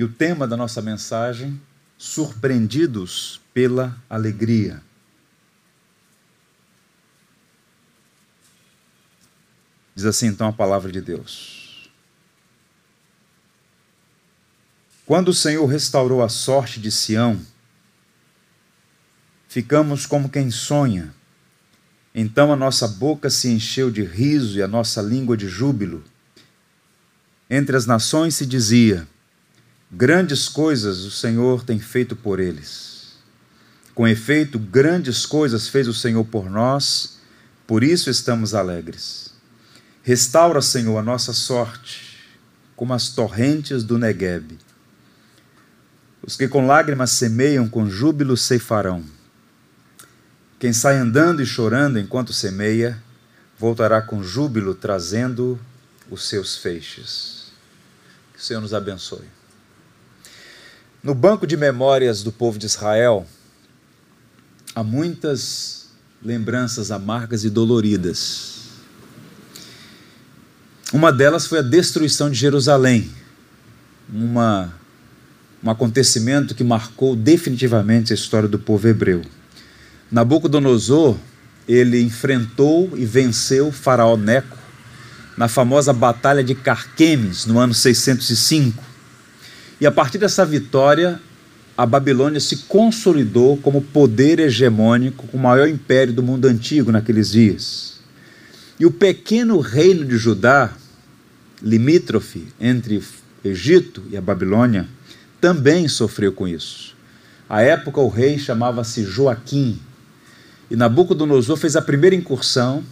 E o tema da nossa mensagem: Surpreendidos pela Alegria. Diz assim então a palavra de Deus. Quando o Senhor restaurou a sorte de Sião, ficamos como quem sonha. Então a nossa boca se encheu de riso e a nossa língua de júbilo. Entre as nações se dizia: Grandes coisas o Senhor tem feito por eles. Com efeito, grandes coisas fez o Senhor por nós, por isso estamos alegres. Restaura, Senhor, a nossa sorte, como as torrentes do Negueb. Os que com lágrimas semeiam, com júbilo ceifarão. Quem sai andando e chorando enquanto semeia, voltará com júbilo trazendo os seus feixes. Que o Senhor nos abençoe. No banco de memórias do povo de Israel, há muitas lembranças amargas e doloridas. Uma delas foi a destruição de Jerusalém, uma, um acontecimento que marcou definitivamente a história do povo hebreu. Nabucodonosor, ele enfrentou e venceu faraó Neco na famosa batalha de Carquemes, no ano 605 e a partir dessa vitória, a Babilônia se consolidou como poder hegemônico, o maior império do mundo antigo naqueles dias. E o pequeno reino de Judá, limítrofe entre Egito e a Babilônia, também sofreu com isso. À época, o rei chamava-se Joaquim, e Nabucodonosor fez a primeira incursão,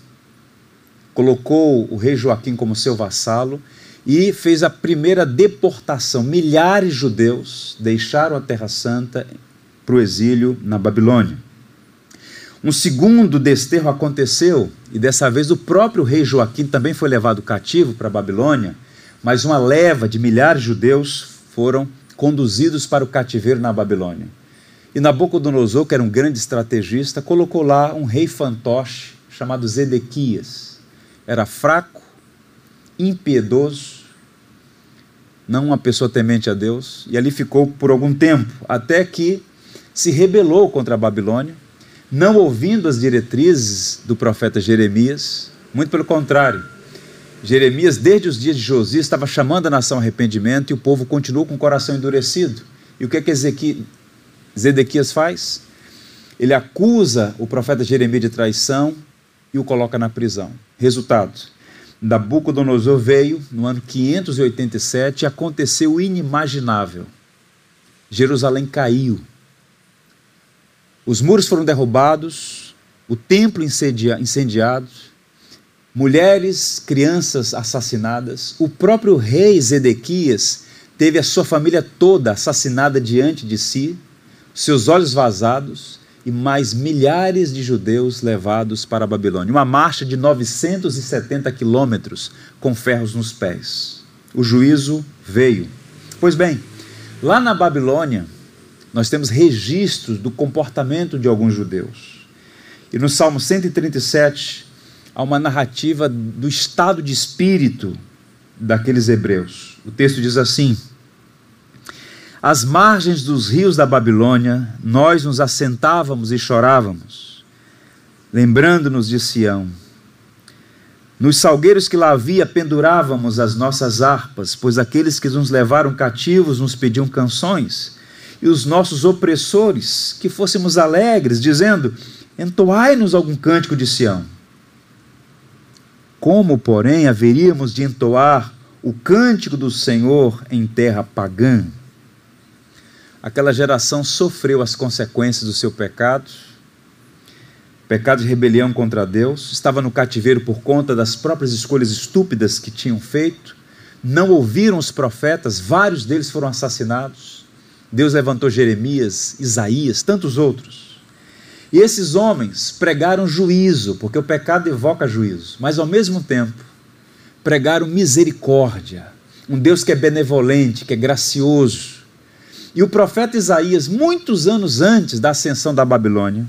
colocou o rei Joaquim como seu vassalo e fez a primeira deportação. Milhares de judeus deixaram a Terra Santa para o exílio na Babilônia. Um segundo desterro aconteceu, e dessa vez o próprio rei Joaquim também foi levado cativo para a Babilônia, mas uma leva de milhares de judeus foram conduzidos para o cativeiro na Babilônia. E Nabucodonosor, que era um grande estrategista, colocou lá um rei fantoche chamado Zedequias. Era fraco, impiedoso, não uma pessoa temente a Deus, e ali ficou por algum tempo, até que se rebelou contra a Babilônia, não ouvindo as diretrizes do profeta Jeremias, muito pelo contrário. Jeremias, desde os dias de Josias, estava chamando a nação ao arrependimento e o povo continuou com o coração endurecido. E o que é que Zedequias faz? Ele acusa o profeta Jeremias de traição e o coloca na prisão. Resultado: Nabucodonosor veio no ano 587 e aconteceu o inimaginável. Jerusalém caiu. Os muros foram derrubados, o templo incendiado, mulheres, crianças assassinadas. O próprio rei Zedequias teve a sua família toda assassinada diante de si, seus olhos vazados e mais milhares de judeus levados para a Babilônia. Uma marcha de 970 quilômetros com ferros nos pés. O juízo veio. Pois bem, lá na Babilônia, nós temos registros do comportamento de alguns judeus. E no Salmo 137, há uma narrativa do estado de espírito daqueles hebreus. O texto diz assim: às margens dos rios da Babilônia, nós nos assentávamos e chorávamos, lembrando-nos de Sião. Nos salgueiros que lá havia, pendurávamos as nossas harpas, pois aqueles que nos levaram cativos nos pediam canções, e os nossos opressores que fôssemos alegres, dizendo: Entoai-nos algum cântico de Sião. Como, porém, haveríamos de entoar o cântico do Senhor em terra pagã? Aquela geração sofreu as consequências do seu pecado, pecado de rebelião contra Deus, estava no cativeiro por conta das próprias escolhas estúpidas que tinham feito, não ouviram os profetas, vários deles foram assassinados. Deus levantou Jeremias, Isaías, tantos outros. E esses homens pregaram juízo, porque o pecado evoca juízo, mas ao mesmo tempo pregaram misericórdia, um Deus que é benevolente, que é gracioso, e o profeta Isaías, muitos anos antes da ascensão da Babilônia,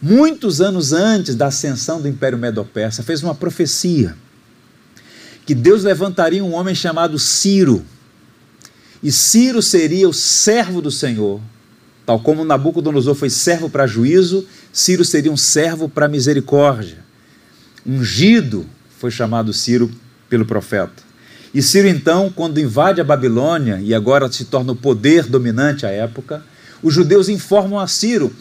muitos anos antes da ascensão do Império Medo-Persa, fez uma profecia que Deus levantaria um homem chamado Ciro. e Ciro seria o servo do Senhor. Tal como Nabucodonosor foi servo para juízo, Ciro seria um servo para misericórdia. Ungido foi chamado Ciro pelo profeta. E Ciro, então, quando invade a Babilônia e agora se torna o poder dominante à época, os judeus informam a Ciro: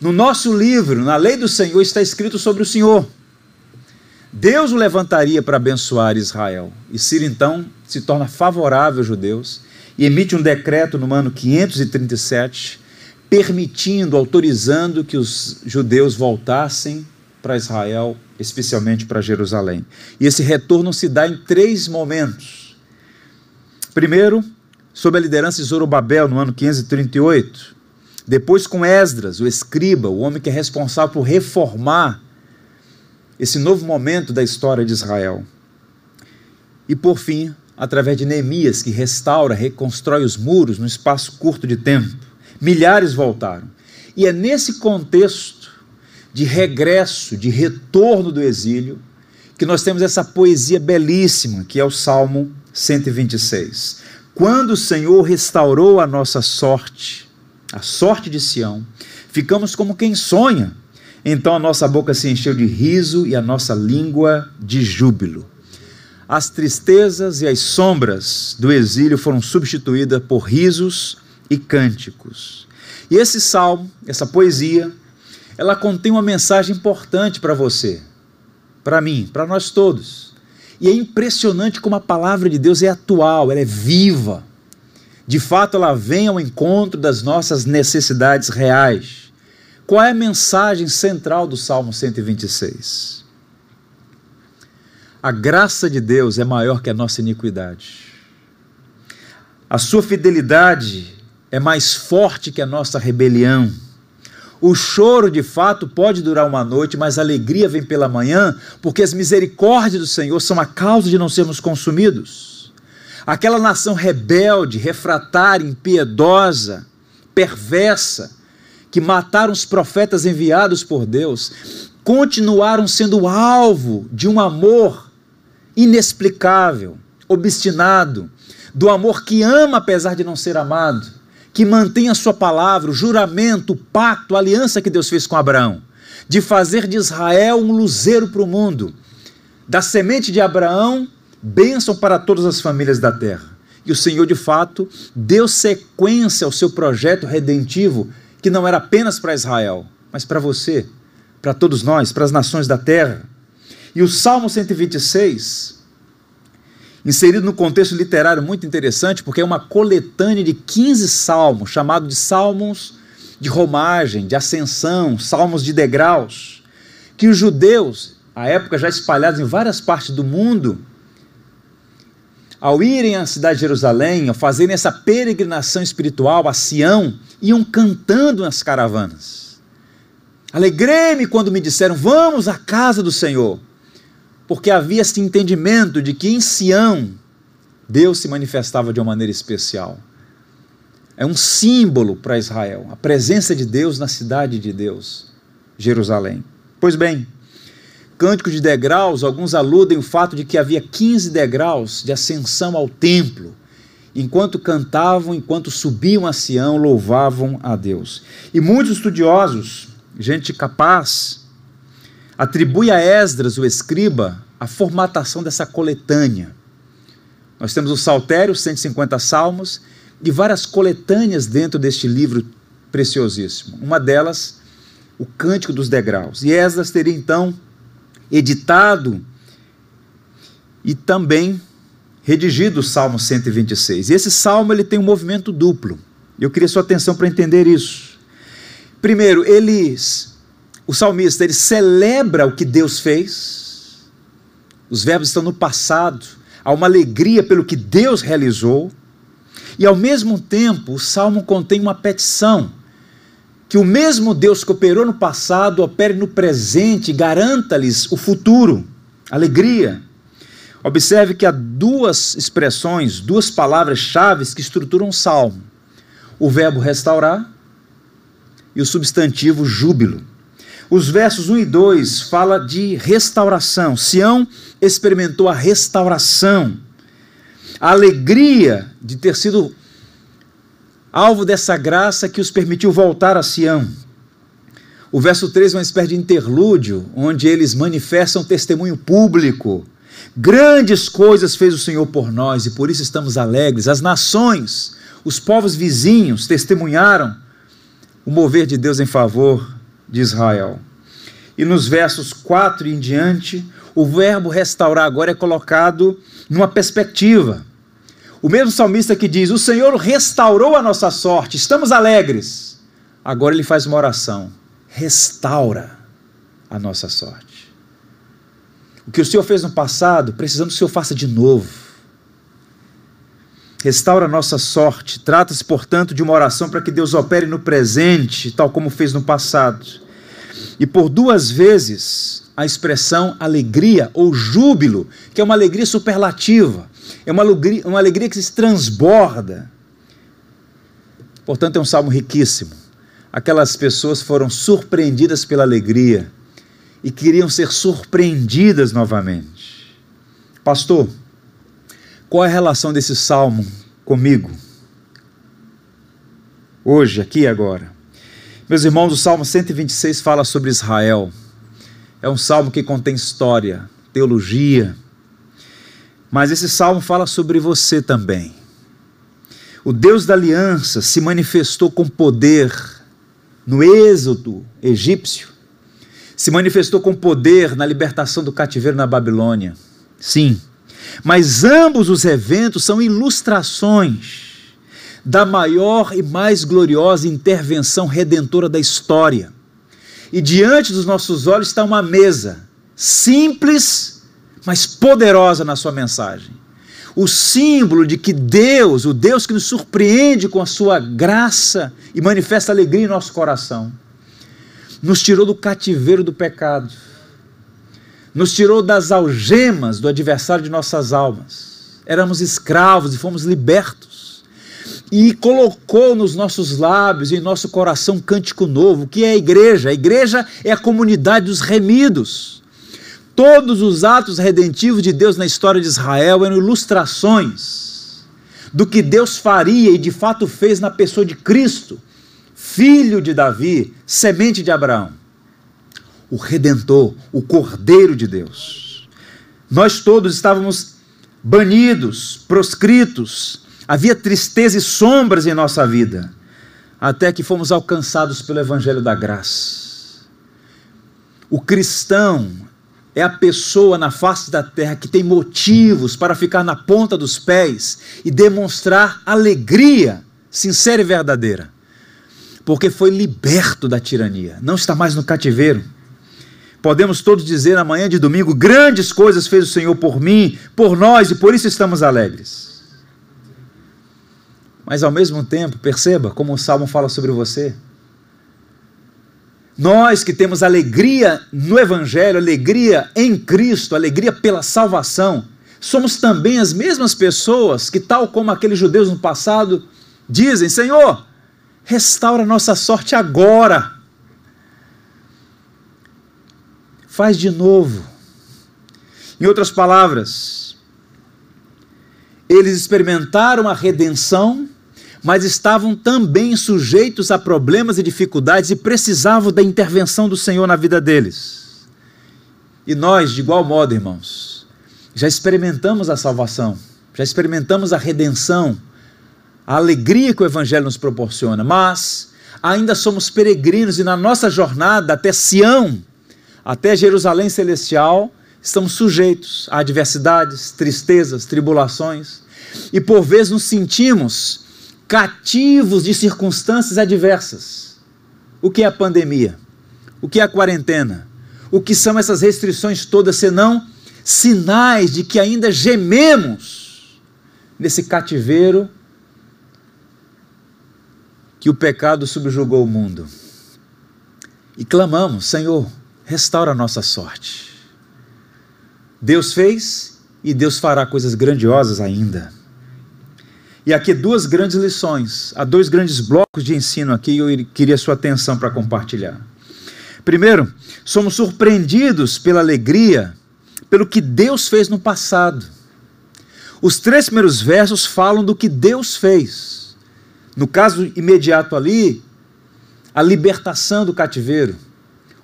no nosso livro, na lei do Senhor, está escrito sobre o Senhor. Deus o levantaria para abençoar Israel. E Ciro, então, se torna favorável aos judeus e emite um decreto no ano 537, permitindo, autorizando que os judeus voltassem para Israel, especialmente para Jerusalém. E esse retorno se dá em três momentos. Primeiro, sob a liderança de Zorobabel, no ano 538. Depois, com Esdras, o escriba, o homem que é responsável por reformar esse novo momento da história de Israel. E, por fim, através de Neemias, que restaura, reconstrói os muros num espaço curto de tempo. Milhares voltaram. E é nesse contexto de regresso, de retorno do exílio, que nós temos essa poesia belíssima, que é o Salmo 126. Quando o Senhor restaurou a nossa sorte, a sorte de Sião, ficamos como quem sonha. Então a nossa boca se encheu de riso e a nossa língua de júbilo. As tristezas e as sombras do exílio foram substituídas por risos e cânticos. E esse salmo, essa poesia, ela contém uma mensagem importante para você, para mim, para nós todos. E é impressionante como a palavra de Deus é atual, ela é viva. De fato, ela vem ao encontro das nossas necessidades reais. Qual é a mensagem central do Salmo 126? A graça de Deus é maior que a nossa iniquidade. A sua fidelidade é mais forte que a nossa rebelião. O choro, de fato, pode durar uma noite, mas a alegria vem pela manhã, porque as misericórdias do Senhor são a causa de não sermos consumidos. Aquela nação rebelde, refratária, impiedosa, perversa, que mataram os profetas enviados por Deus, continuaram sendo alvo de um amor inexplicável, obstinado, do amor que ama apesar de não ser amado que mantém a sua palavra, o juramento, o pacto, a aliança que Deus fez com Abraão, de fazer de Israel um luzeiro para o mundo, da semente de Abraão, bênção para todas as famílias da terra. E o Senhor, de fato, deu sequência ao seu projeto redentivo, que não era apenas para Israel, mas para você, para todos nós, para as nações da terra. E o Salmo 126 inserido no contexto literário muito interessante, porque é uma coletânea de 15 salmos, chamado de salmos de romagem, de ascensão, salmos de degraus, que os judeus, à época já espalhados em várias partes do mundo, ao irem à cidade de Jerusalém, ao fazerem essa peregrinação espiritual a Sião, iam cantando nas caravanas. Alegrei-me quando me disseram: Vamos à casa do Senhor porque havia esse entendimento de que em Sião Deus se manifestava de uma maneira especial. É um símbolo para Israel, a presença de Deus na cidade de Deus, Jerusalém. Pois bem, cântico de degraus, alguns aludem o fato de que havia 15 degraus de ascensão ao templo. Enquanto cantavam, enquanto subiam a Sião, louvavam a Deus. E muitos estudiosos, gente capaz, atribui a Esdras, o escriba, a formatação dessa coletânea. Nós temos o Saltério, 150 salmos, e várias coletâneas dentro deste livro preciosíssimo. Uma delas, o Cântico dos Degraus. E Esdras teria então editado e também redigido o Salmo 126. E esse salmo ele tem um movimento duplo. Eu queria sua atenção para entender isso. Primeiro, eles o salmista ele celebra o que Deus fez, os verbos estão no passado, há uma alegria pelo que Deus realizou, e ao mesmo tempo o salmo contém uma petição, que o mesmo Deus que operou no passado opere no presente, garanta-lhes o futuro, alegria. Observe que há duas expressões, duas palavras-chave que estruturam o salmo: o verbo restaurar e o substantivo júbilo. Os versos 1 e 2 fala de restauração. Sião experimentou a restauração. A alegria de ter sido alvo dessa graça que os permitiu voltar a Sião. O verso 3 é uma espécie de interlúdio, onde eles manifestam testemunho público. Grandes coisas fez o Senhor por nós e por isso estamos alegres. As nações, os povos vizinhos testemunharam o mover de Deus em favor de Israel. E nos versos 4 em diante, o verbo restaurar agora é colocado numa perspectiva. O mesmo salmista que diz: O Senhor restaurou a nossa sorte, estamos alegres. Agora ele faz uma oração: restaura a nossa sorte. O que o Senhor fez no passado, precisamos que o Senhor faça de novo. Restaura a nossa sorte. Trata-se, portanto, de uma oração para que Deus opere no presente, tal como fez no passado. E por duas vezes a expressão alegria ou júbilo, que é uma alegria superlativa, é uma alegria, uma alegria que se transborda. Portanto, é um salmo riquíssimo. Aquelas pessoas foram surpreendidas pela alegria e queriam ser surpreendidas novamente. Pastor, qual é a relação desse salmo comigo? Hoje, aqui e agora. Meus irmãos, o Salmo 126 fala sobre Israel. É um salmo que contém história, teologia. Mas esse salmo fala sobre você também. O Deus da aliança se manifestou com poder no êxodo egípcio, se manifestou com poder na libertação do cativeiro na Babilônia. Sim, mas ambos os eventos são ilustrações da maior e mais gloriosa intervenção redentora da história. E diante dos nossos olhos está uma mesa simples, mas poderosa na sua mensagem. O símbolo de que Deus, o Deus que nos surpreende com a sua graça e manifesta alegria em nosso coração, nos tirou do cativeiro do pecado nos tirou das algemas do adversário de nossas almas. Éramos escravos e fomos libertos. E colocou nos nossos lábios e em nosso coração um cântico novo, que é a igreja. A igreja é a comunidade dos remidos. Todos os atos redentivos de Deus na história de Israel eram ilustrações do que Deus faria e de fato fez na pessoa de Cristo, filho de Davi, semente de Abraão o Redentor, o Cordeiro de Deus. Nós todos estávamos banidos, proscritos, havia tristeza e sombras em nossa vida, até que fomos alcançados pelo Evangelho da Graça. O cristão é a pessoa na face da terra que tem motivos para ficar na ponta dos pés e demonstrar alegria sincera e verdadeira, porque foi liberto da tirania, não está mais no cativeiro Podemos todos dizer na manhã de domingo: grandes coisas fez o Senhor por mim, por nós, e por isso estamos alegres. Mas ao mesmo tempo, perceba como o salmo fala sobre você. Nós que temos alegria no Evangelho, alegria em Cristo, alegria pela salvação, somos também as mesmas pessoas que, tal como aqueles judeus no passado, dizem: Senhor, restaura nossa sorte agora faz de novo. Em outras palavras, eles experimentaram a redenção, mas estavam também sujeitos a problemas e dificuldades e precisavam da intervenção do Senhor na vida deles. E nós, de igual modo, irmãos, já experimentamos a salvação, já experimentamos a redenção, a alegria que o Evangelho nos proporciona, mas ainda somos peregrinos e na nossa jornada até Sião, até Jerusalém celestial, estamos sujeitos a adversidades, tristezas, tribulações, e por vezes nos sentimos cativos de circunstâncias adversas. O que é a pandemia? O que é a quarentena? O que são essas restrições todas senão sinais de que ainda gememos nesse cativeiro que o pecado subjugou o mundo? E clamamos, Senhor, restaura a nossa sorte. Deus fez e Deus fará coisas grandiosas ainda. E aqui duas grandes lições, há dois grandes blocos de ensino aqui eu queria sua atenção para compartilhar. Primeiro, somos surpreendidos pela alegria, pelo que Deus fez no passado. Os três primeiros versos falam do que Deus fez. No caso imediato ali, a libertação do cativeiro,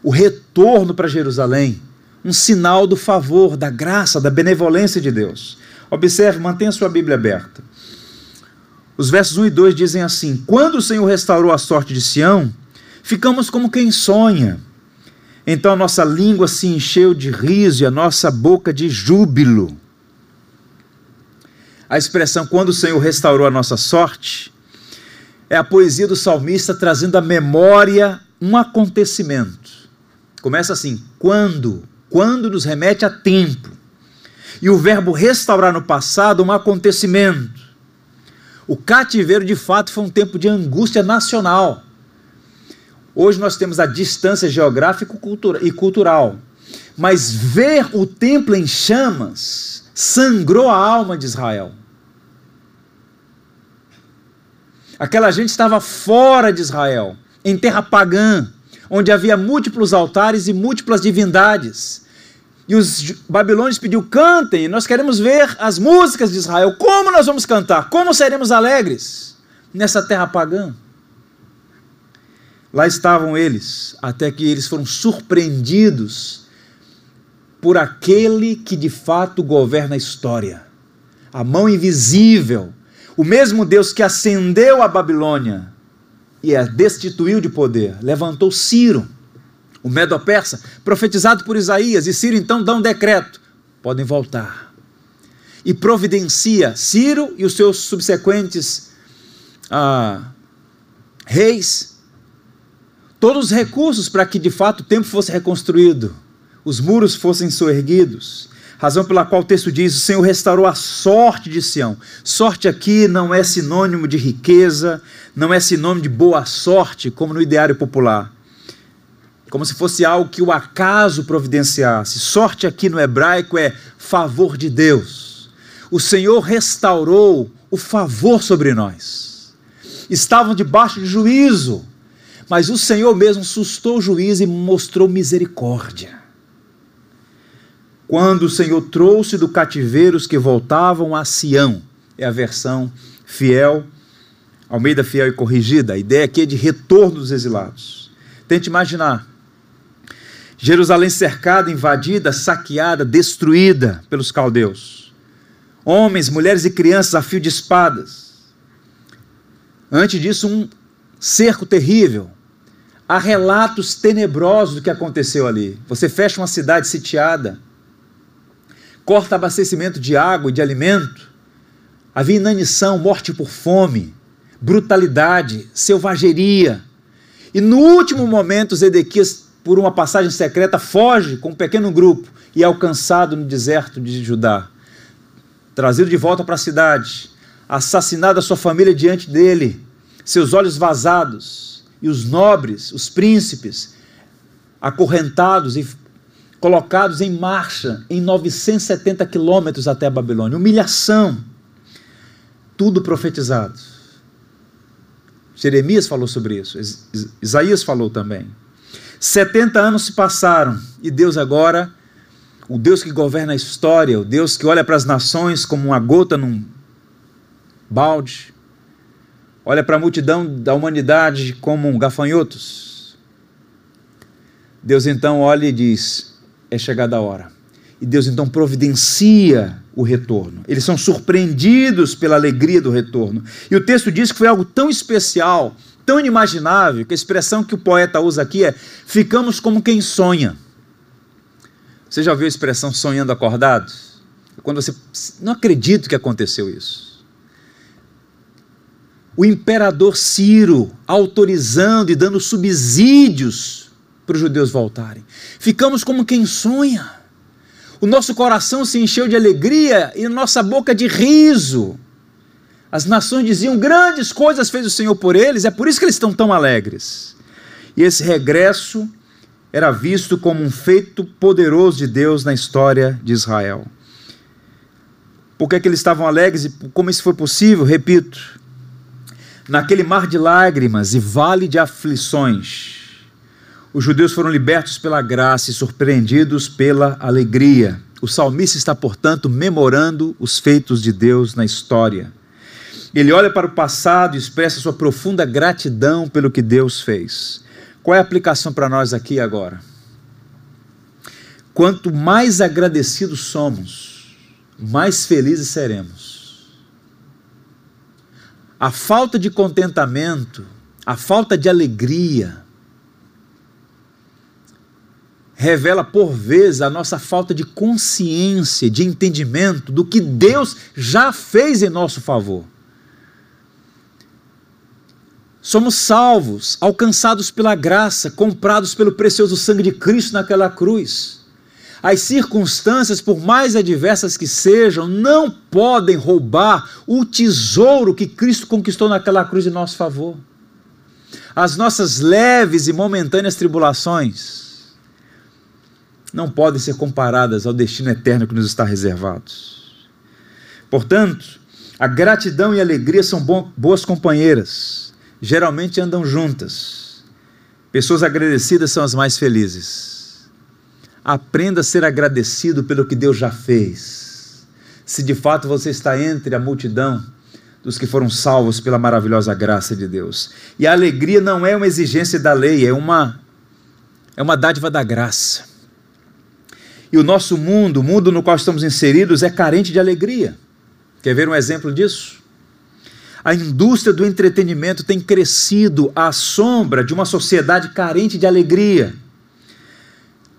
o retorno para Jerusalém, um sinal do favor, da graça, da benevolência de Deus. Observe, mantenha sua Bíblia aberta. Os versos 1 e 2 dizem assim: Quando o Senhor restaurou a sorte de Sião, ficamos como quem sonha. Então a nossa língua se encheu de riso e a nossa boca de júbilo. A expressão quando o Senhor restaurou a nossa sorte é a poesia do salmista trazendo à memória um acontecimento. Começa assim: quando, quando nos remete a tempo. E o verbo restaurar no passado, um acontecimento. O cativeiro de fato foi um tempo de angústia nacional. Hoje nós temos a distância geográfica e cultural. Mas ver o templo em chamas sangrou a alma de Israel. Aquela gente estava fora de Israel, em terra pagã, onde havia múltiplos altares e múltiplas divindades. E os babilônios pediu: cantem, nós queremos ver as músicas de Israel. Como nós vamos cantar? Como seremos alegres nessa terra pagã? Lá estavam eles, até que eles foram surpreendidos por aquele que de fato governa a história. A mão invisível, o mesmo Deus que ascendeu a Babilônia e a destituiu de poder, levantou Ciro, o Medo-Persa, profetizado por Isaías, e Ciro então dá um decreto: podem voltar. E providencia Ciro e os seus subsequentes ah, reis todos os recursos para que de fato o templo fosse reconstruído, os muros fossem soerguidos. Razão pela qual o texto diz: o Senhor restaurou a sorte de Sião. Sorte aqui não é sinônimo de riqueza, não é sinônimo de boa sorte, como no ideário popular. Como se fosse algo que o acaso providenciasse. Sorte aqui no hebraico é favor de Deus. O Senhor restaurou o favor sobre nós. Estavam debaixo de juízo, mas o Senhor mesmo sustou o juízo e mostrou misericórdia. Quando o Senhor trouxe do cativeiro os que voltavam a Sião, é a versão fiel, Almeida fiel e corrigida, a ideia aqui é de retorno dos exilados. Tente imaginar. Jerusalém cercada, invadida, saqueada, destruída pelos caldeus. Homens, mulheres e crianças a fio de espadas. Antes disso, um cerco terrível, há relatos tenebrosos do que aconteceu ali. Você fecha uma cidade sitiada, corta abastecimento de água e de alimento, havia inanição, morte por fome, brutalidade, selvageria. E no último momento, Zedequias, por uma passagem secreta, foge com um pequeno grupo e é alcançado no deserto de Judá. Trazido de volta para a cidade, assassinado a sua família diante dele, seus olhos vazados, e os nobres, os príncipes, acorrentados e colocados em marcha em 970 quilômetros até a Babilônia. Humilhação. Tudo profetizado. Jeremias falou sobre isso, Isaías falou também. 70 anos se passaram e Deus agora, o Deus que governa a história, o Deus que olha para as nações como uma gota num balde, olha para a multidão da humanidade como gafanhotos. Deus então olha e diz: é chegada a hora. E Deus então providencia o retorno. Eles são surpreendidos pela alegria do retorno. E o texto diz que foi algo tão especial, tão inimaginável, que a expressão que o poeta usa aqui é: ficamos como quem sonha. Você já ouviu a expressão sonhando acordado? Quando você não acredita que aconteceu isso o imperador Ciro autorizando e dando subsídios para os judeus voltarem. Ficamos como quem sonha. O nosso coração se encheu de alegria e nossa boca de riso. As nações diziam: grandes coisas fez o Senhor por eles, é por isso que eles estão tão alegres. E esse regresso era visto como um feito poderoso de Deus na história de Israel. Por que, é que eles estavam alegres e como isso foi possível? Repito, naquele mar de lágrimas e vale de aflições, os judeus foram libertos pela graça e surpreendidos pela alegria. O salmista está, portanto, memorando os feitos de Deus na história. Ele olha para o passado e expressa sua profunda gratidão pelo que Deus fez. Qual é a aplicação para nós aqui agora? Quanto mais agradecidos somos, mais felizes seremos. A falta de contentamento, a falta de alegria, revela por vezes a nossa falta de consciência, de entendimento do que Deus já fez em nosso favor. Somos salvos, alcançados pela graça, comprados pelo precioso sangue de Cristo naquela cruz. As circunstâncias, por mais adversas que sejam, não podem roubar o tesouro que Cristo conquistou naquela cruz em nosso favor. As nossas leves e momentâneas tribulações, não podem ser comparadas ao destino eterno que nos está reservado. Portanto, a gratidão e a alegria são boas companheiras, geralmente andam juntas. Pessoas agradecidas são as mais felizes. Aprenda a ser agradecido pelo que Deus já fez. Se de fato você está entre a multidão dos que foram salvos pela maravilhosa graça de Deus. E a alegria não é uma exigência da lei, é uma é uma dádiva da graça. E o nosso mundo, o mundo no qual estamos inseridos, é carente de alegria. Quer ver um exemplo disso? A indústria do entretenimento tem crescido à sombra de uma sociedade carente de alegria.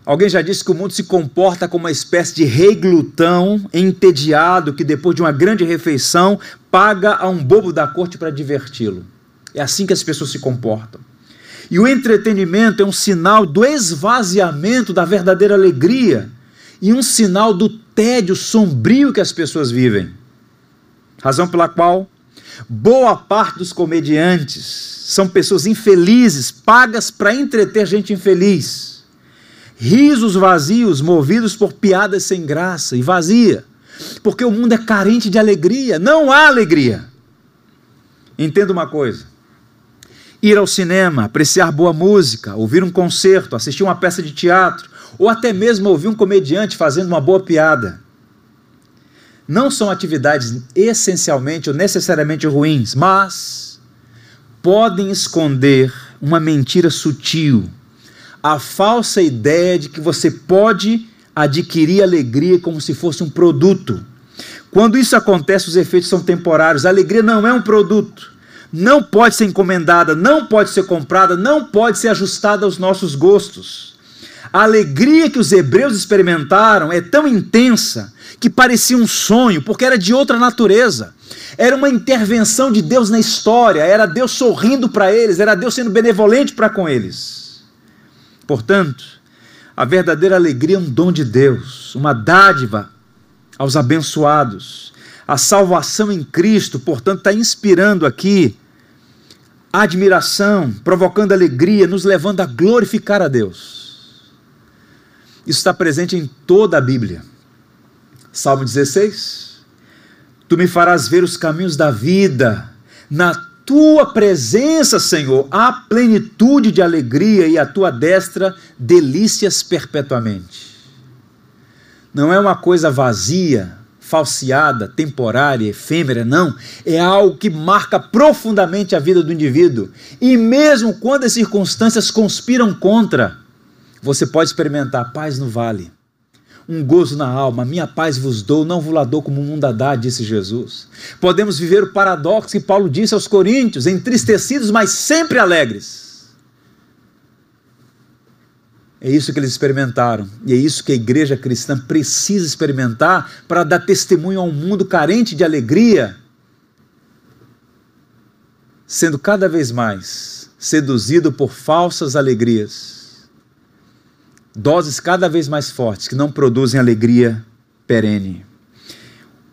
Alguém já disse que o mundo se comporta como uma espécie de rei glutão, entediado, que depois de uma grande refeição paga a um bobo da corte para diverti-lo. É assim que as pessoas se comportam. E o entretenimento é um sinal do esvaziamento da verdadeira alegria e um sinal do tédio sombrio que as pessoas vivem. Razão pela qual boa parte dos comediantes são pessoas infelizes, pagas para entreter gente infeliz. Risos vazios, movidos por piadas sem graça e vazia. Porque o mundo é carente de alegria, não há alegria. Entenda uma coisa: ir ao cinema, apreciar boa música, ouvir um concerto, assistir uma peça de teatro, ou até mesmo ouvir um comediante fazendo uma boa piada. Não são atividades essencialmente ou necessariamente ruins, mas podem esconder uma mentira sutil, a falsa ideia de que você pode adquirir alegria como se fosse um produto. Quando isso acontece, os efeitos são temporários. A alegria não é um produto. Não pode ser encomendada, não pode ser comprada, não pode ser ajustada aos nossos gostos. A alegria que os hebreus experimentaram é tão intensa que parecia um sonho, porque era de outra natureza. Era uma intervenção de Deus na história, era Deus sorrindo para eles, era Deus sendo benevolente para com eles. Portanto, a verdadeira alegria é um dom de Deus, uma dádiva aos abençoados. A salvação em Cristo, portanto, está inspirando aqui admiração, provocando alegria, nos levando a glorificar a Deus. Isso está presente em toda a Bíblia. Salmo 16. Tu me farás ver os caminhos da vida. Na tua presença, Senhor, há plenitude de alegria e a tua destra delícias perpetuamente. Não é uma coisa vazia, falseada, temporária, efêmera, não. É algo que marca profundamente a vida do indivíduo. E mesmo quando as circunstâncias conspiram contra, você pode experimentar paz no vale, um gozo na alma, minha paz vos dou, não vos dou como o mundo dá, disse Jesus. Podemos viver o paradoxo que Paulo disse aos Coríntios, entristecidos, mas sempre alegres. É isso que eles experimentaram, e é isso que a igreja cristã precisa experimentar para dar testemunho a um mundo carente de alegria, sendo cada vez mais seduzido por falsas alegrias doses cada vez mais fortes que não produzem alegria perene.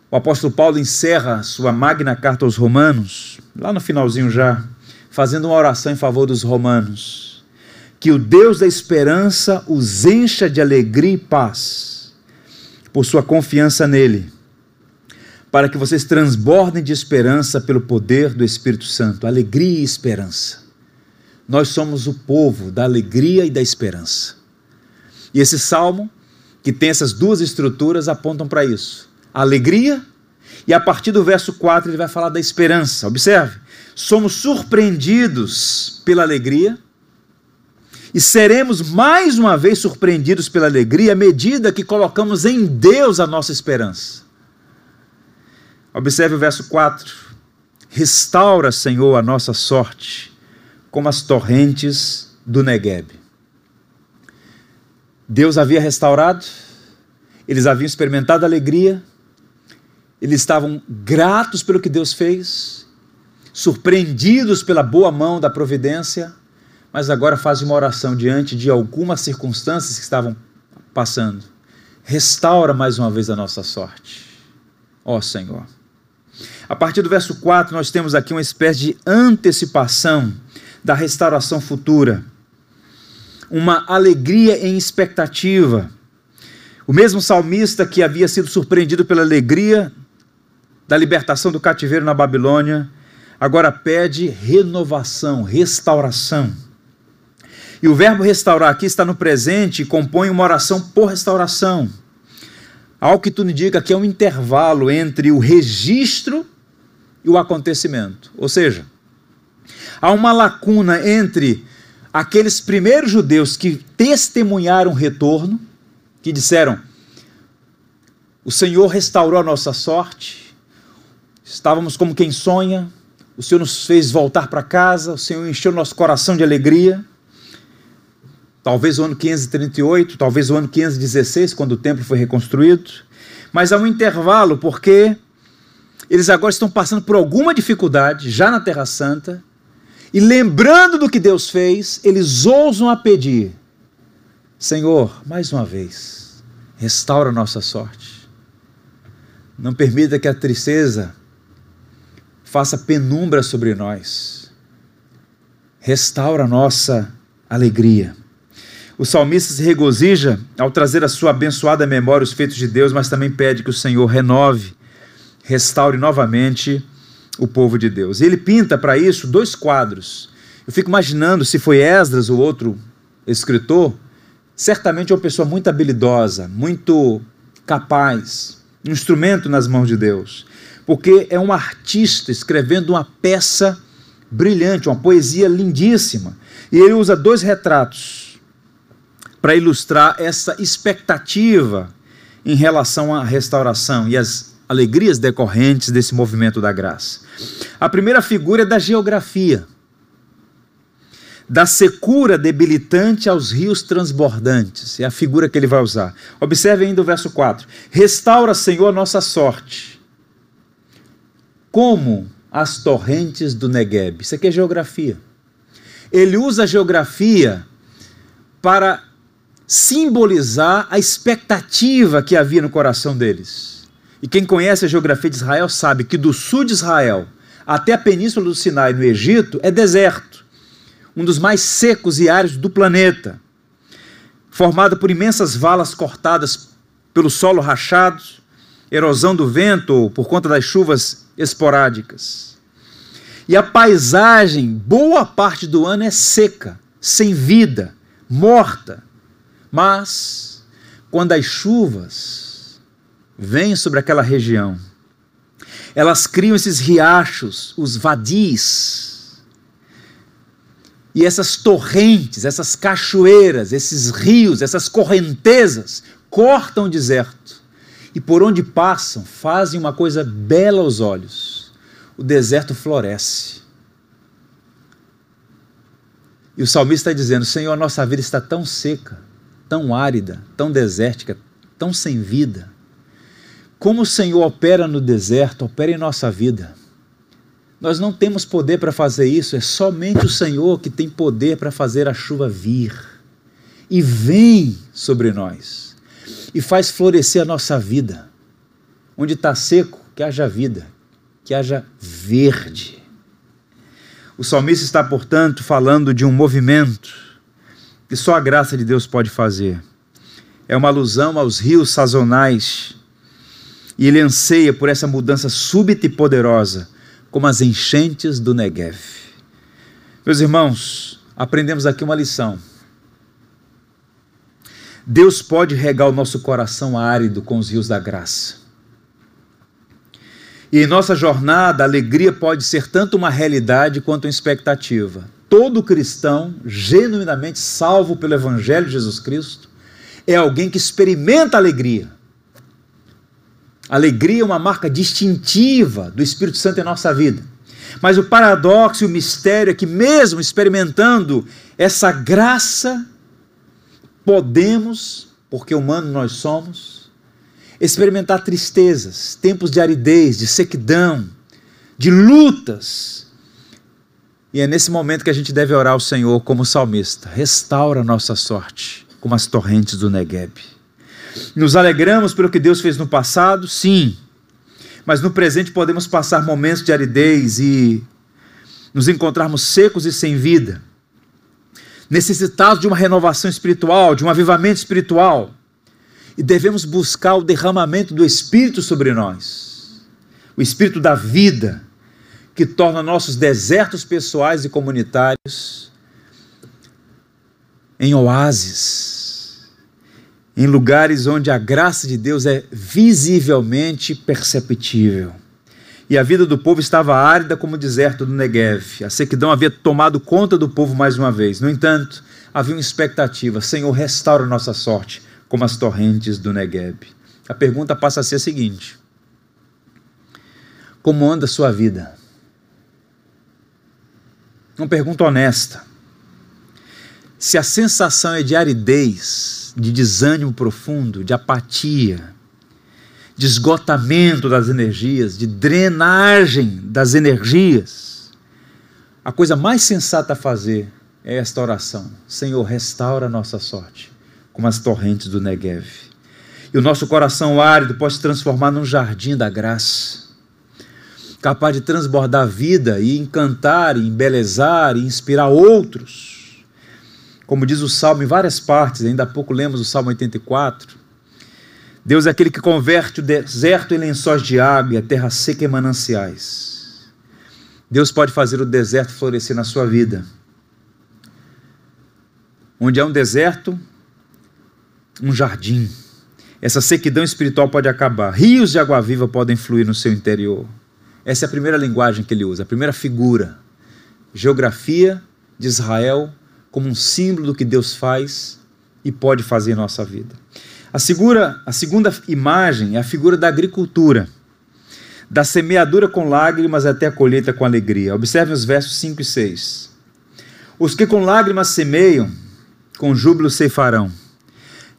O apóstolo Paulo encerra sua magna carta aos Romanos, lá no finalzinho já, fazendo uma oração em favor dos romanos. Que o Deus da esperança os encha de alegria e paz, por sua confiança nele, para que vocês transbordem de esperança pelo poder do Espírito Santo. Alegria e esperança. Nós somos o povo da alegria e da esperança. E esse salmo, que tem essas duas estruturas, apontam para isso: a alegria E a partir do verso 4 ele vai falar da esperança. Observe: somos surpreendidos pela alegria e seremos mais uma vez surpreendidos pela alegria à medida que colocamos em Deus a nossa esperança. Observe o verso 4. Restaura, Senhor, a nossa sorte, como as torrentes do Negueb. Deus havia restaurado, eles haviam experimentado alegria, eles estavam gratos pelo que Deus fez, surpreendidos pela boa mão da providência, mas agora fazem uma oração diante de algumas circunstâncias que estavam passando. Restaura mais uma vez a nossa sorte, ó Senhor. A partir do verso 4, nós temos aqui uma espécie de antecipação da restauração futura uma alegria em expectativa. O mesmo salmista que havia sido surpreendido pela alegria da libertação do cativeiro na Babilônia, agora pede renovação, restauração. E o verbo restaurar aqui está no presente e compõe uma oração por restauração. Algo que tudo indica que é um intervalo entre o registro e o acontecimento. Ou seja, há uma lacuna entre aqueles primeiros judeus que testemunharam o retorno, que disseram: O Senhor restaurou a nossa sorte, estávamos como quem sonha, o Senhor nos fez voltar para casa, o Senhor encheu nosso coração de alegria. Talvez o ano 538, talvez o ano 516, quando o templo foi reconstruído. Mas há um intervalo, porque eles agora estão passando por alguma dificuldade, já na Terra Santa, e lembrando do que Deus fez, eles ousam a pedir: Senhor, mais uma vez, restaura nossa sorte. Não permita que a tristeza faça penumbra sobre nós. Restaura nossa alegria. O salmista se regozija ao trazer a sua abençoada memória os feitos de Deus, mas também pede que o Senhor renove, restaure novamente o povo de Deus. E ele pinta para isso dois quadros. Eu fico imaginando se foi Esdras ou outro escritor, certamente é uma pessoa muito habilidosa, muito capaz, um instrumento nas mãos de Deus, porque é um artista escrevendo uma peça brilhante, uma poesia lindíssima. E ele usa dois retratos para ilustrar essa expectativa em relação à restauração e as alegrias decorrentes desse movimento da graça. A primeira figura é da geografia, da secura debilitante aos rios transbordantes. É a figura que ele vai usar. Observe ainda o verso 4. Restaura, Senhor, a nossa sorte, como as torrentes do Negueb. Isso aqui é geografia. Ele usa a geografia para simbolizar a expectativa que havia no coração deles. E quem conhece a geografia de Israel sabe que do sul de Israel até a península do Sinai, no Egito, é deserto, um dos mais secos e áridos do planeta, formado por imensas valas cortadas pelo solo rachado, erosão do vento ou por conta das chuvas esporádicas. E a paisagem, boa parte do ano, é seca, sem vida, morta. Mas, quando as chuvas vêm sobre aquela região. Elas criam esses riachos, os vadis. E essas torrentes, essas cachoeiras, esses rios, essas correntezas cortam o deserto. E por onde passam, fazem uma coisa bela aos olhos. O deserto floresce. E o salmista está dizendo: Senhor, a nossa vida está tão seca, tão árida, tão desértica, tão sem vida como o Senhor opera no deserto, opera em nossa vida. Nós não temos poder para fazer isso, é somente o Senhor que tem poder para fazer a chuva vir. E vem sobre nós e faz florescer a nossa vida. Onde está seco, que haja vida, que haja verde. O salmista está, portanto, falando de um movimento que só a graça de Deus pode fazer. É uma alusão aos rios sazonais e ele anseia por essa mudança súbita e poderosa, como as enchentes do Negev. Meus irmãos, aprendemos aqui uma lição. Deus pode regar o nosso coração árido com os rios da graça. E em nossa jornada, a alegria pode ser tanto uma realidade quanto uma expectativa. Todo cristão, genuinamente salvo pelo Evangelho de Jesus Cristo, é alguém que experimenta alegria. Alegria é uma marca distintiva do Espírito Santo em nossa vida. Mas o paradoxo e o mistério é que, mesmo experimentando essa graça, podemos, porque humano nós somos, experimentar tristezas, tempos de aridez, de sequidão, de lutas. E é nesse momento que a gente deve orar ao Senhor como salmista: restaura nossa sorte, como as torrentes do Negueb. Nos alegramos pelo que Deus fez no passado, sim, mas no presente podemos passar momentos de aridez e nos encontrarmos secos e sem vida, necessitados de uma renovação espiritual, de um avivamento espiritual. E devemos buscar o derramamento do Espírito sobre nós. O Espírito da vida, que torna nossos desertos pessoais e comunitários em oásis, em lugares onde a graça de Deus é visivelmente perceptível. E a vida do povo estava árida como o deserto do Negev. A sequidão havia tomado conta do povo mais uma vez. No entanto, havia uma expectativa: Senhor, restaura nossa sorte como as torrentes do Negueb. A pergunta passa a ser a seguinte: Como anda a sua vida? Uma pergunta honesta. Se a sensação é de aridez, de desânimo profundo, de apatia, de esgotamento das energias, de drenagem das energias, a coisa mais sensata a fazer é esta oração: Senhor, restaura a nossa sorte como as torrentes do Negev. E o nosso coração árido pode se transformar num jardim da graça, capaz de transbordar a vida e encantar, e embelezar e inspirar outros. Como diz o Salmo em várias partes, ainda há pouco lemos o Salmo 84. Deus é aquele que converte o deserto em lençóis de água e a terra seca em mananciais. Deus pode fazer o deserto florescer na sua vida. Onde há um deserto, um jardim. Essa sequidão espiritual pode acabar. Rios de água viva podem fluir no seu interior. Essa é a primeira linguagem que ele usa, a primeira figura. Geografia de Israel como um símbolo do que Deus faz e pode fazer em nossa vida. A, segura, a segunda imagem é a figura da agricultura, da semeadura com lágrimas até a colheita com alegria. Observe os versos 5 e 6. Os que com lágrimas semeiam, com júbilo ceifarão.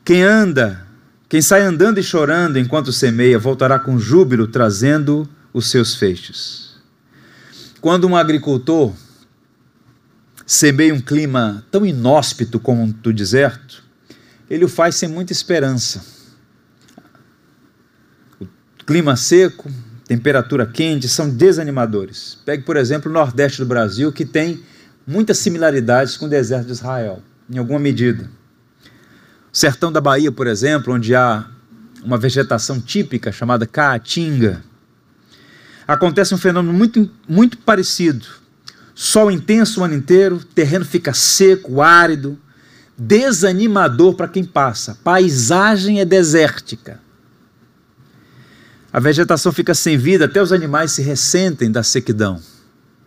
Quem anda, quem sai andando e chorando enquanto semeia, voltará com júbilo trazendo os seus feixes. Quando um agricultor semeia um clima tão inóspito como o deserto, ele o faz sem muita esperança. O clima seco, temperatura quente são desanimadores. Pegue, por exemplo, o Nordeste do Brasil, que tem muitas similaridades com o deserto de Israel, em alguma medida. Sertão da Bahia, por exemplo, onde há uma vegetação típica chamada caatinga, acontece um fenômeno muito, muito parecido. Sol intenso o ano inteiro, terreno fica seco, árido, desanimador para quem passa. Paisagem é desértica. A vegetação fica sem vida, até os animais se ressentem da sequidão.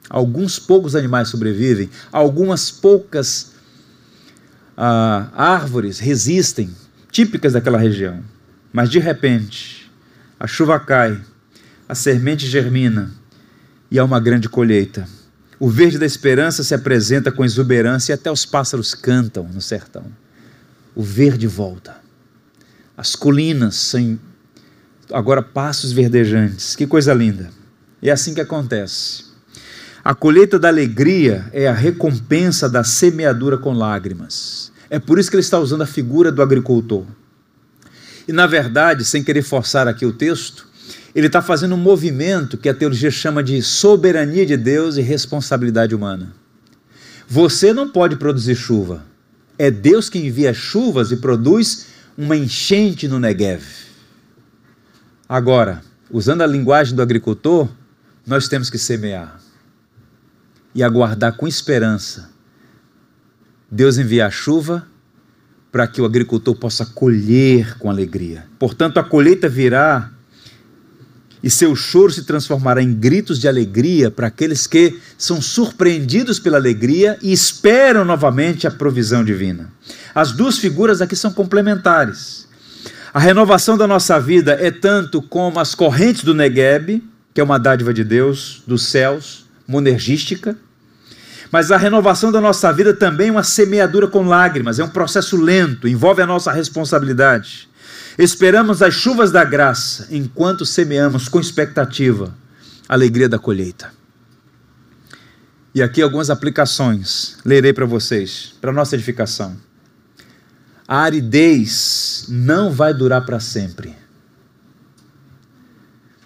Alguns poucos animais sobrevivem, algumas poucas ah, árvores resistem, típicas daquela região. Mas de repente, a chuva cai, a semente germina e há uma grande colheita. O verde da esperança se apresenta com exuberância e até os pássaros cantam no sertão. O verde volta. As colinas são agora passos verdejantes. Que coisa linda. E é assim que acontece. A colheita da alegria é a recompensa da semeadura com lágrimas. É por isso que ele está usando a figura do agricultor. E na verdade, sem querer forçar aqui o texto, ele está fazendo um movimento que a teologia chama de soberania de Deus e responsabilidade humana. Você não pode produzir chuva. É Deus que envia chuvas e produz uma enchente no Negev. Agora, usando a linguagem do agricultor, nós temos que semear e aguardar com esperança. Deus enviar a chuva para que o agricultor possa colher com alegria. Portanto, a colheita virá e seu choro se transformará em gritos de alegria para aqueles que são surpreendidos pela alegria e esperam novamente a provisão divina. As duas figuras aqui são complementares. A renovação da nossa vida é tanto como as correntes do Negueb, que é uma dádiva de Deus, dos céus, monergística, mas a renovação da nossa vida também é uma semeadura com lágrimas, é um processo lento, envolve a nossa responsabilidade. Esperamos as chuvas da graça enquanto semeamos com expectativa a alegria da colheita. E aqui algumas aplicações, lerei para vocês, para nossa edificação. A aridez não vai durar para sempre.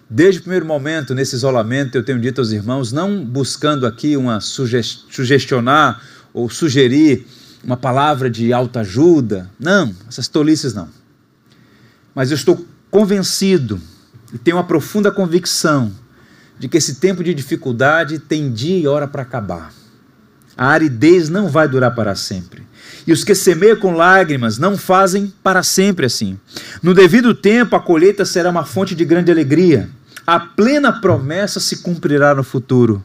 Desde o primeiro momento, nesse isolamento, eu tenho dito aos irmãos, não buscando aqui uma sugestionar ou sugerir uma palavra de alta ajuda, não, essas tolices não mas eu estou convencido e tenho uma profunda convicção de que esse tempo de dificuldade tem dia e hora para acabar. A aridez não vai durar para sempre. E os que semeiam com lágrimas não fazem para sempre assim. No devido tempo, a colheita será uma fonte de grande alegria. A plena promessa se cumprirá no futuro.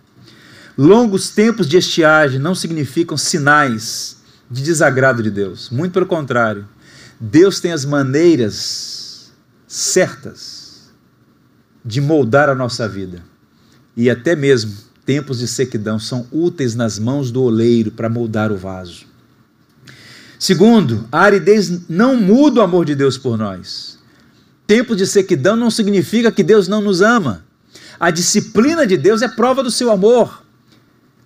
Longos tempos de estiagem não significam sinais de desagrado de Deus. Muito pelo contrário. Deus tem as maneiras certas de moldar a nossa vida. E até mesmo tempos de sequidão são úteis nas mãos do oleiro para moldar o vaso. Segundo, a aridez não muda o amor de Deus por nós. Tempos de sequidão não significa que Deus não nos ama. A disciplina de Deus é prova do seu amor.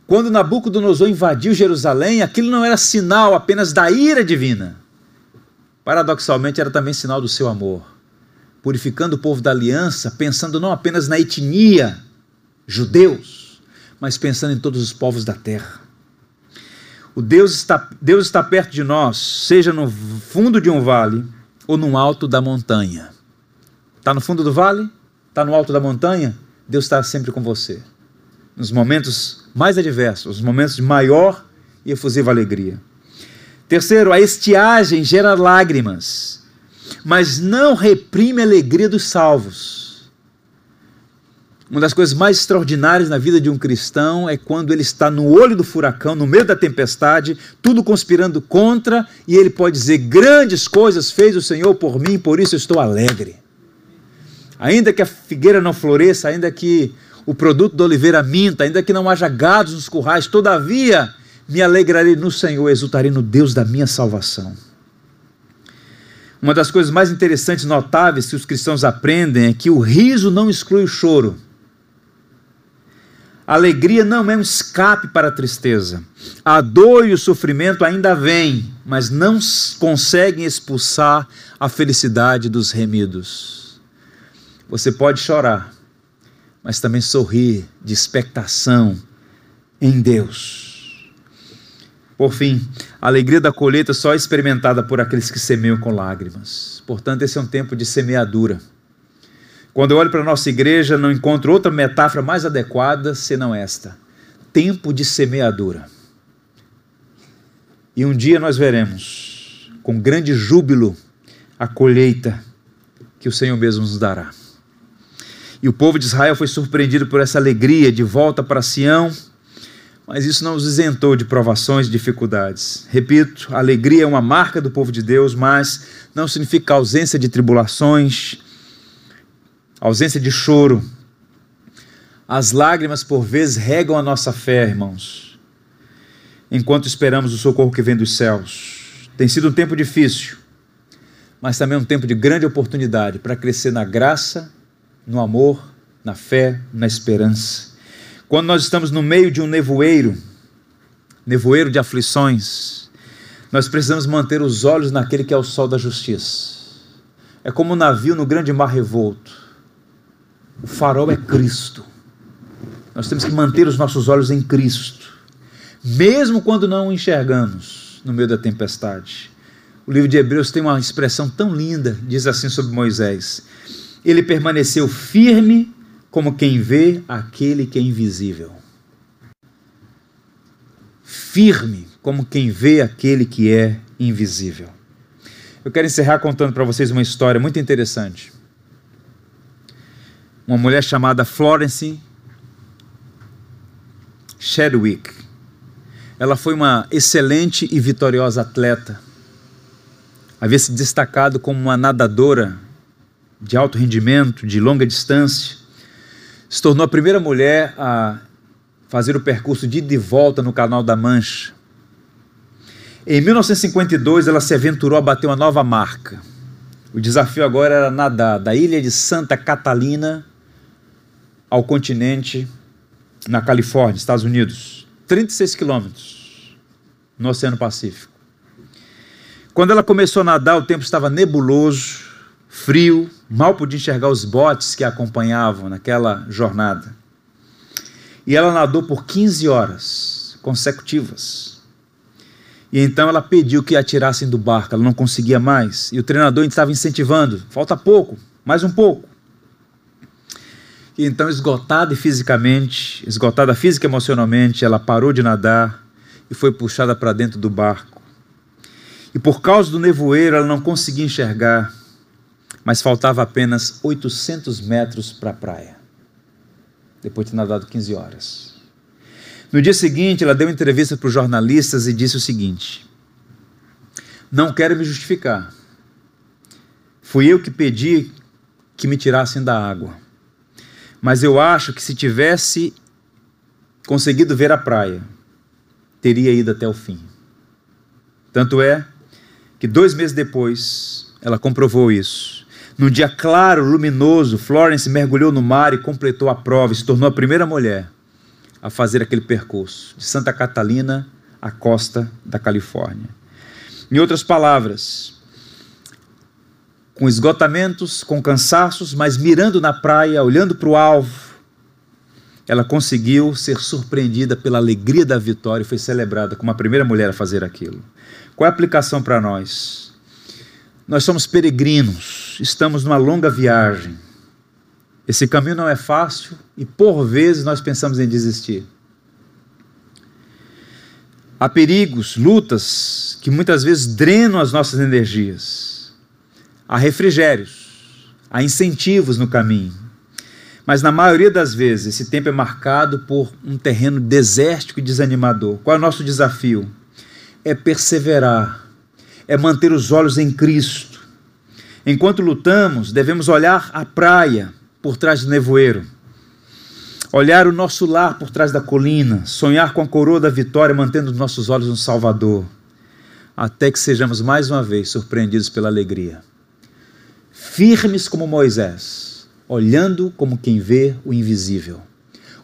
Quando Nabucodonosor invadiu Jerusalém, aquilo não era sinal apenas da ira divina. Paradoxalmente, era também sinal do seu amor purificando o povo da aliança, pensando não apenas na etnia, judeus, mas pensando em todos os povos da terra. O Deus está, Deus está perto de nós, seja no fundo de um vale ou no alto da montanha. Está no fundo do vale? Está no alto da montanha? Deus está sempre com você. Nos momentos mais adversos, nos momentos de maior e efusiva alegria. Terceiro, a estiagem gera lágrimas mas não reprime a alegria dos salvos. Uma das coisas mais extraordinárias na vida de um cristão é quando ele está no olho do furacão, no meio da tempestade, tudo conspirando contra, e ele pode dizer: Grandes coisas fez o Senhor por mim, por isso estou alegre. Ainda que a figueira não floresça, ainda que o produto da oliveira minta, ainda que não haja gados nos currais, todavia me alegrarei no Senhor, exultarei no Deus da minha salvação. Uma das coisas mais interessantes notáveis que os cristãos aprendem é que o riso não exclui o choro. A alegria não é um escape para a tristeza. A dor e o sofrimento ainda vêm, mas não conseguem expulsar a felicidade dos remidos. Você pode chorar, mas também sorrir de expectação em Deus. Por fim, a alegria da colheita só é experimentada por aqueles que semeiam com lágrimas. Portanto, esse é um tempo de semeadura. Quando eu olho para a nossa igreja, não encontro outra metáfora mais adequada senão esta: tempo de semeadura. E um dia nós veremos, com grande júbilo, a colheita que o Senhor mesmo nos dará. E o povo de Israel foi surpreendido por essa alegria de volta para Sião mas isso não os isentou de provações e dificuldades. Repito, a alegria é uma marca do povo de Deus, mas não significa ausência de tribulações, ausência de choro. As lágrimas, por vezes, regam a nossa fé, irmãos, enquanto esperamos o socorro que vem dos céus. Tem sido um tempo difícil, mas também um tempo de grande oportunidade para crescer na graça, no amor, na fé, na esperança. Quando nós estamos no meio de um nevoeiro, nevoeiro de aflições, nós precisamos manter os olhos naquele que é o sol da justiça. É como um navio no grande mar revolto. O farol é Cristo. Nós temos que manter os nossos olhos em Cristo, mesmo quando não o enxergamos no meio da tempestade. O livro de Hebreus tem uma expressão tão linda, diz assim sobre Moisés: Ele permaneceu firme como quem vê aquele que é invisível. Firme, como quem vê aquele que é invisível. Eu quero encerrar contando para vocês uma história muito interessante. uma mulher chamada Florence Chadwick. Ela foi uma excelente e vitoriosa atleta. Havia se destacado como uma nadadora de alto rendimento, de longa distância. Se tornou a primeira mulher a fazer o percurso de ida e volta no Canal da Mancha. Em 1952, ela se aventurou a bater uma nova marca. O desafio agora era nadar da ilha de Santa Catalina ao continente na Califórnia, Estados Unidos. 36 quilômetros no Oceano Pacífico. Quando ela começou a nadar, o tempo estava nebuloso, frio, mal podia enxergar os botes que a acompanhavam naquela jornada. E ela nadou por 15 horas consecutivas. E então ela pediu que a tirassem do barco, ela não conseguia mais. E o treinador estava incentivando: falta pouco, mais um pouco. E então, esgotada fisicamente, esgotada física e emocionalmente, ela parou de nadar e foi puxada para dentro do barco. E por causa do nevoeiro, ela não conseguia enxergar, mas faltava apenas 800 metros para a praia, depois de ter nadado 15 horas. No dia seguinte, ela deu entrevista para os jornalistas e disse o seguinte: Não quero me justificar. Fui eu que pedi que me tirassem da água. Mas eu acho que se tivesse conseguido ver a praia, teria ido até o fim. Tanto é que dois meses depois ela comprovou isso. Num dia claro, luminoso, Florence mergulhou no mar e completou a prova e se tornou a primeira mulher a fazer aquele percurso de Santa Catalina à costa da Califórnia. Em outras palavras, com esgotamentos, com cansaços, mas mirando na praia, olhando para o alvo, ela conseguiu ser surpreendida pela alegria da vitória e foi celebrada como a primeira mulher a fazer aquilo. Qual é a aplicação para nós? Nós somos peregrinos, estamos numa longa viagem. Esse caminho não é fácil e por vezes nós pensamos em desistir. Há perigos, lutas que muitas vezes drenam as nossas energias. Há refrigérios, há incentivos no caminho. Mas na maioria das vezes esse tempo é marcado por um terreno desértico e desanimador. Qual é o nosso desafio? é perseverar, é manter os olhos em Cristo. Enquanto lutamos, devemos olhar a praia por trás do nevoeiro, olhar o nosso lar por trás da colina, sonhar com a coroa da vitória, mantendo os nossos olhos no Salvador, até que sejamos mais uma vez surpreendidos pela alegria. Firmes como Moisés, olhando como quem vê o invisível.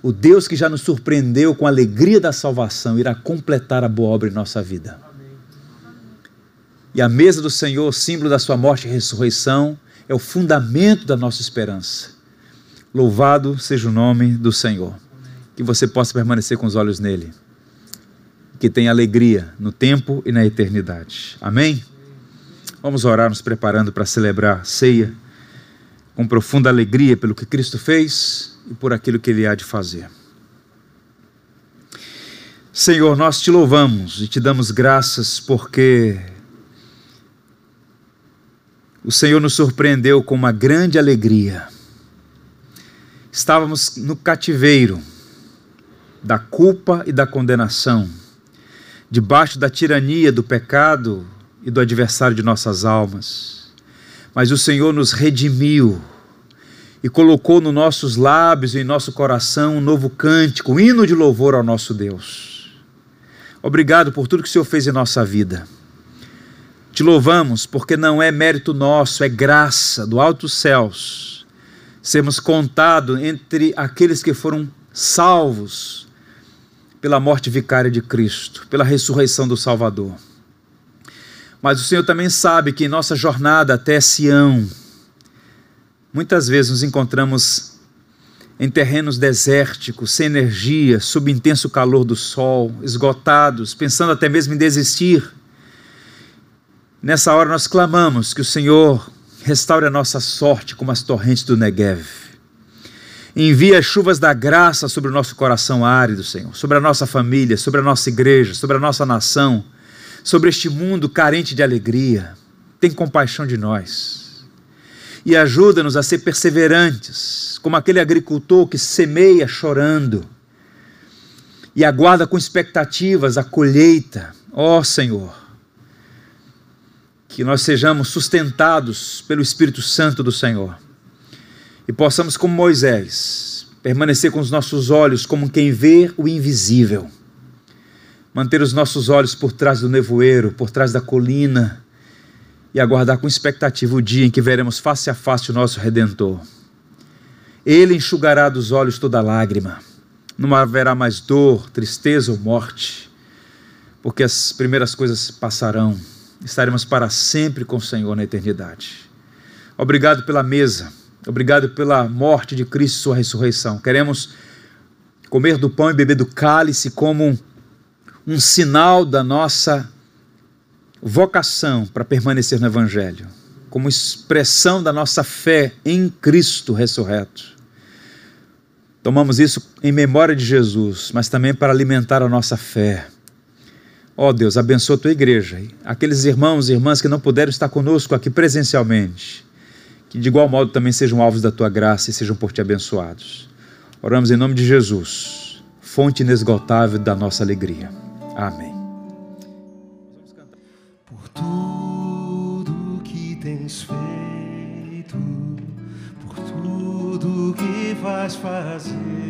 O Deus que já nos surpreendeu com a alegria da salvação irá completar a boa obra em nossa vida. E a mesa do Senhor, símbolo da sua morte e ressurreição, é o fundamento da nossa esperança. Louvado seja o nome do Senhor. Que você possa permanecer com os olhos nele. Que tenha alegria no tempo e na eternidade. Amém? Vamos orar nos preparando para celebrar a ceia com profunda alegria pelo que Cristo fez e por aquilo que Ele há de fazer. Senhor, nós te louvamos e te damos graças porque o Senhor nos surpreendeu com uma grande alegria. Estávamos no cativeiro da culpa e da condenação, debaixo da tirania do pecado e do adversário de nossas almas. Mas o Senhor nos redimiu e colocou nos nossos lábios e em nosso coração um novo cântico, um hino de louvor ao nosso Deus. Obrigado por tudo que o Senhor fez em nossa vida. Te louvamos porque não é mérito nosso, é graça do alto céus. Sermos contados entre aqueles que foram salvos pela morte vicária de Cristo, pela ressurreição do Salvador. Mas o Senhor também sabe que em nossa jornada até Sião, Muitas vezes nos encontramos em terrenos desérticos, sem energia, sob intenso calor do sol, esgotados, pensando até mesmo em desistir. Nessa hora nós clamamos que o Senhor restaure a nossa sorte como as torrentes do Negev. Envia as chuvas da graça sobre o nosso coração árido, Senhor, sobre a nossa família, sobre a nossa igreja, sobre a nossa nação, sobre este mundo carente de alegria. Tem compaixão de nós e ajuda-nos a ser perseverantes, como aquele agricultor que semeia chorando e aguarda com expectativas a colheita. Ó oh, Senhor, que nós sejamos sustentados pelo Espírito Santo do Senhor e possamos, como Moisés, permanecer com os nossos olhos como quem vê o invisível, manter os nossos olhos por trás do nevoeiro, por trás da colina e aguardar com expectativa o dia em que veremos face a face o nosso Redentor. Ele enxugará dos olhos toda lágrima, não haverá mais dor, tristeza ou morte, porque as primeiras coisas passarão estaremos para sempre com o Senhor na eternidade. Obrigado pela mesa, obrigado pela morte de Cristo e sua ressurreição. Queremos comer do pão e beber do cálice como um, um sinal da nossa vocação para permanecer no Evangelho, como expressão da nossa fé em Cristo ressurreto. Tomamos isso em memória de Jesus, mas também para alimentar a nossa fé Ó oh Deus, abençoa a tua igreja, aqueles irmãos e irmãs que não puderam estar conosco aqui presencialmente, que de igual modo também sejam alvos da tua graça e sejam por ti abençoados. Oramos em nome de Jesus, fonte inesgotável da nossa alegria. Amém. Por tudo que tens feito, por tudo que vais fazer